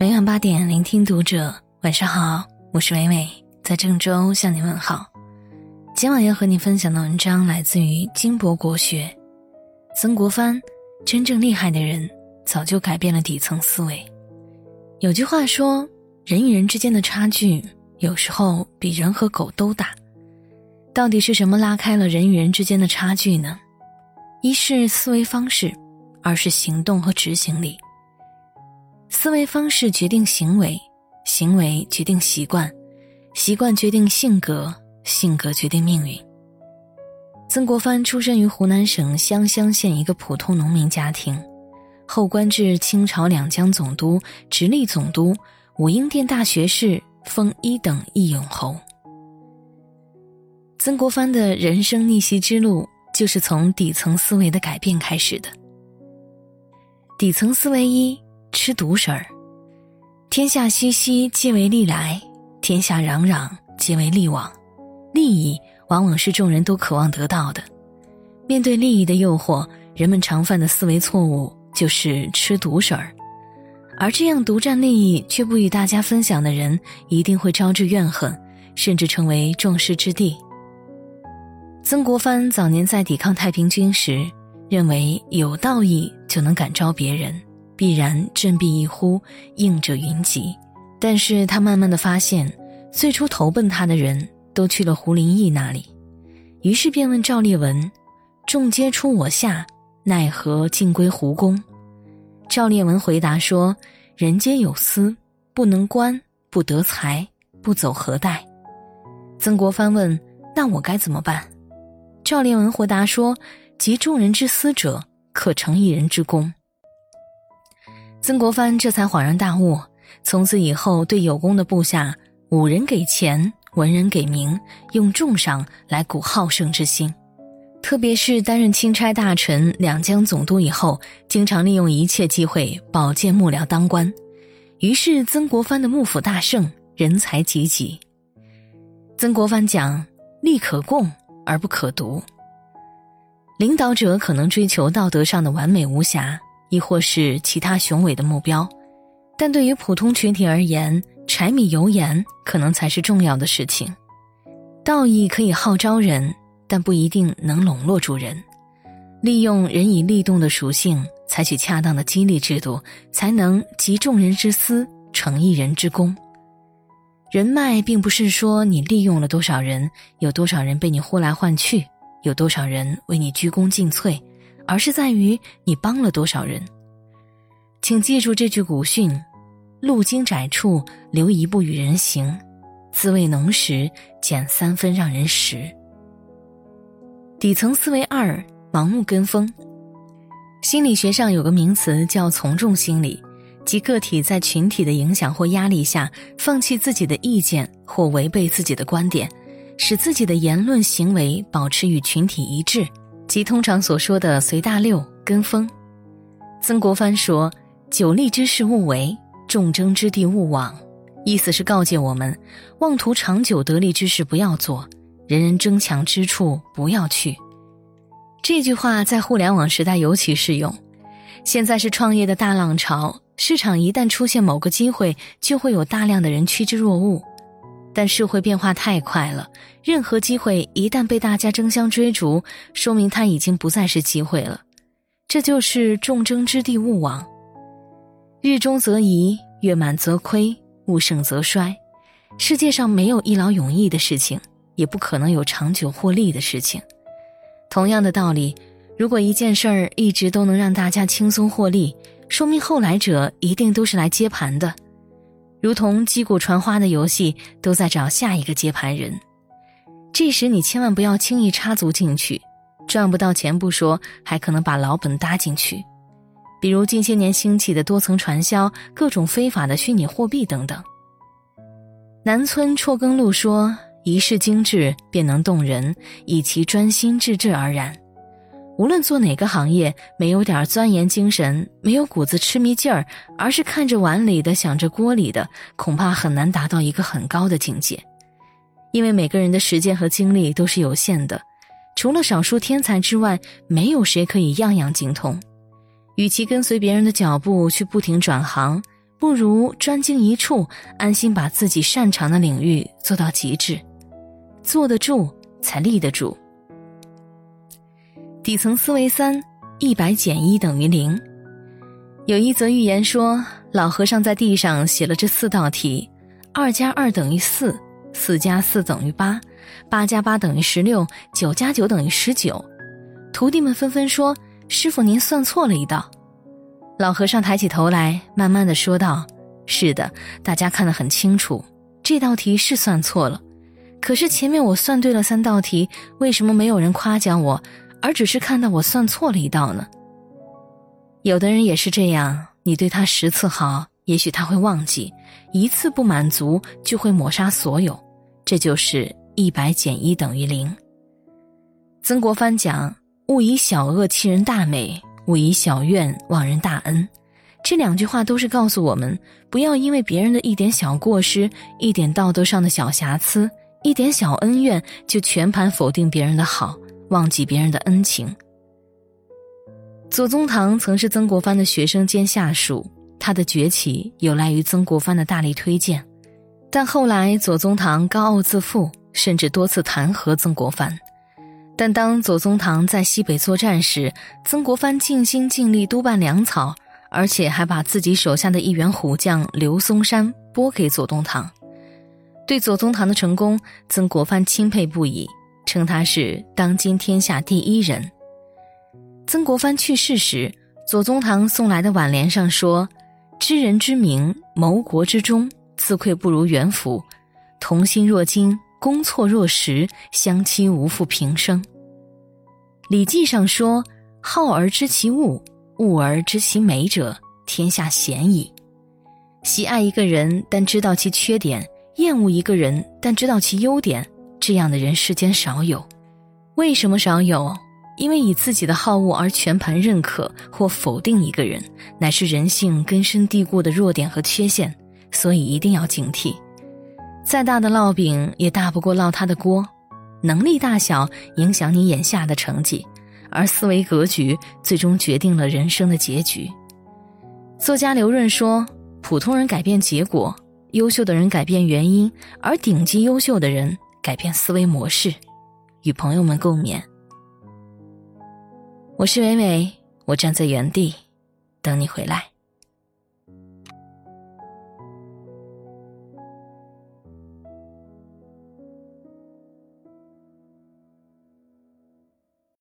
每晚八点，聆听读者。晚上好，我是伟伟，在郑州向你问好。今晚要和你分享的文章来自于金博国学。曾国藩，真正厉害的人早就改变了底层思维。有句话说，人与人之间的差距，有时候比人和狗都大。到底是什么拉开了人与人之间的差距呢？一是思维方式，二是行动和执行力。思维方式决定行为，行为决定习惯，习惯决定性格，性格决定命运。曾国藩出生于湖南省湘乡县一个普通农民家庭，后官至清朝两江总督、直隶总督、武英殿大学士，封一等一勇侯。曾国藩的人生逆袭之路，就是从底层思维的改变开始的。底层思维一。吃独食儿，天下熙熙，皆为利来；天下攘攘，皆为利往。利益往往是众人都渴望得到的。面对利益的诱惑，人们常犯的思维错误就是吃独食儿。而这样独占利益却不与大家分享的人，一定会招致怨恨，甚至成为众矢之的。曾国藩早年在抵抗太平军时，认为有道义就能感召别人。必然振臂一呼，应者云集。但是他慢慢的发现，最初投奔他的人都去了胡林翼那里，于是便问赵烈文：“众皆出我下，奈何尽归胡公？”赵烈文回答说：“人皆有私，不能官，不得财，不走何待？”曾国藩问：“那我该怎么办？”赵烈文回答说：“集众人之私者，可成一人之功。”曾国藩这才恍然大悟，从此以后对有功的部下，武人给钱，文人给名，用重赏来鼓好胜之心。特别是担任钦差大臣、两江总督以后，经常利用一切机会保荐幕僚当官。于是曾国藩的幕府大盛，人才济济。曾国藩讲：“利可共而不可独。”领导者可能追求道德上的完美无瑕。亦或是其他雄伟的目标，但对于普通群体而言，柴米油盐可能才是重要的事情。道义可以号召人，但不一定能笼络住人。利用人以利动的属性，采取恰当的激励制度，才能集众人之私，成一人之功。人脉并不是说你利用了多少人，有多少人被你呼来唤去，有多少人为你鞠躬尽瘁。而是在于你帮了多少人。请记住这句古训：“路经窄处，留一步与人行；滋味浓时，减三分让人食。”底层思维二：盲目跟风。心理学上有个名词叫从众心理，即个体在群体的影响或压力下，放弃自己的意见或违背自己的观点，使自己的言论行为保持与群体一致。即通常所说的随大流、跟风。曾国藩说：“久利之事勿为，众争之地勿往。”意思是告诫我们，妄图长久得利之事不要做，人人争强之处不要去。这句话在互联网时代尤其适用。现在是创业的大浪潮，市场一旦出现某个机会，就会有大量的人趋之若鹜。但社会变化太快了，任何机会一旦被大家争相追逐，说明它已经不再是机会了。这就是众争之地勿往。日中则移，月满则亏，物盛则衰。世界上没有一劳永逸的事情，也不可能有长久获利的事情。同样的道理，如果一件事儿一直都能让大家轻松获利，说明后来者一定都是来接盘的。如同击鼓传花的游戏，都在找下一个接盘人。这时你千万不要轻易插足进去，赚不到钱不说，还可能把老本搭进去。比如近些年兴起的多层传销、各种非法的虚拟货币等等。南村辍耕录说：“一世精致，便能动人，以其专心致志而然。”无论做哪个行业，没有点钻研精神，没有股子痴迷劲儿，而是看着碗里的想着锅里的，恐怕很难达到一个很高的境界。因为每个人的时间和精力都是有限的，除了少数天才之外，没有谁可以样样精通。与其跟随别人的脚步去不停转行，不如专精一处，安心把自己擅长的领域做到极致，坐得住才立得住。底层思维三：一百减一等于零。有一则寓言说，老和尚在地上写了这四道题：二加二等于四，四加四等于八，八加八等于十六，九加九等于十九。徒弟们纷纷说：“师傅，您算错了一道。”老和尚抬起头来，慢慢的说道：“是的，大家看得很清楚，这道题是算错了。可是前面我算对了三道题，为什么没有人夸奖我，而只是看到我算错了一道呢？有的人也是这样，你对他十次好，也许他会忘记；一次不满足，就会抹杀所有。这就是一百减一等于零。”曾国藩讲：“勿以小恶欺人大美。”勿以小怨忘人大恩，这两句话都是告诉我们，不要因为别人的一点小过失、一点道德上的小瑕疵、一点小恩怨，就全盘否定别人的好，忘记别人的恩情。左宗棠曾是曾国藩的学生兼下属，他的崛起有赖于曾国藩的大力推荐，但后来左宗棠高傲自负，甚至多次弹劾曾国藩。但当左宗棠在西北作战时，曾国藩尽心尽力督办粮草，而且还把自己手下的一员虎将刘松山拨给左宗棠。对左宗棠的成功，曾国藩钦佩不已，称他是当今天下第一人。曾国藩去世时，左宗棠送来的挽联上说：“知人之明，谋国之忠，自愧不如元辅，同心若金。”攻错若石，相期无负平生。《礼记》上说：“好而知其恶，恶而知其美者，天下鲜矣。”喜爱一个人，但知道其缺点；厌恶一个人，但知道其优点，这样的人世间少有。为什么少有？因为以自己的好恶而全盘认可或否定一个人，乃是人性根深蒂固的弱点和缺陷，所以一定要警惕。再大的烙饼也大不过烙他的锅，能力大小影响你眼下的成绩，而思维格局最终决定了人生的结局。作家刘润说：“普通人改变结果，优秀的人改变原因，而顶级优秀的人改变思维模式。”与朋友们共勉。我是美美，我站在原地，等你回来。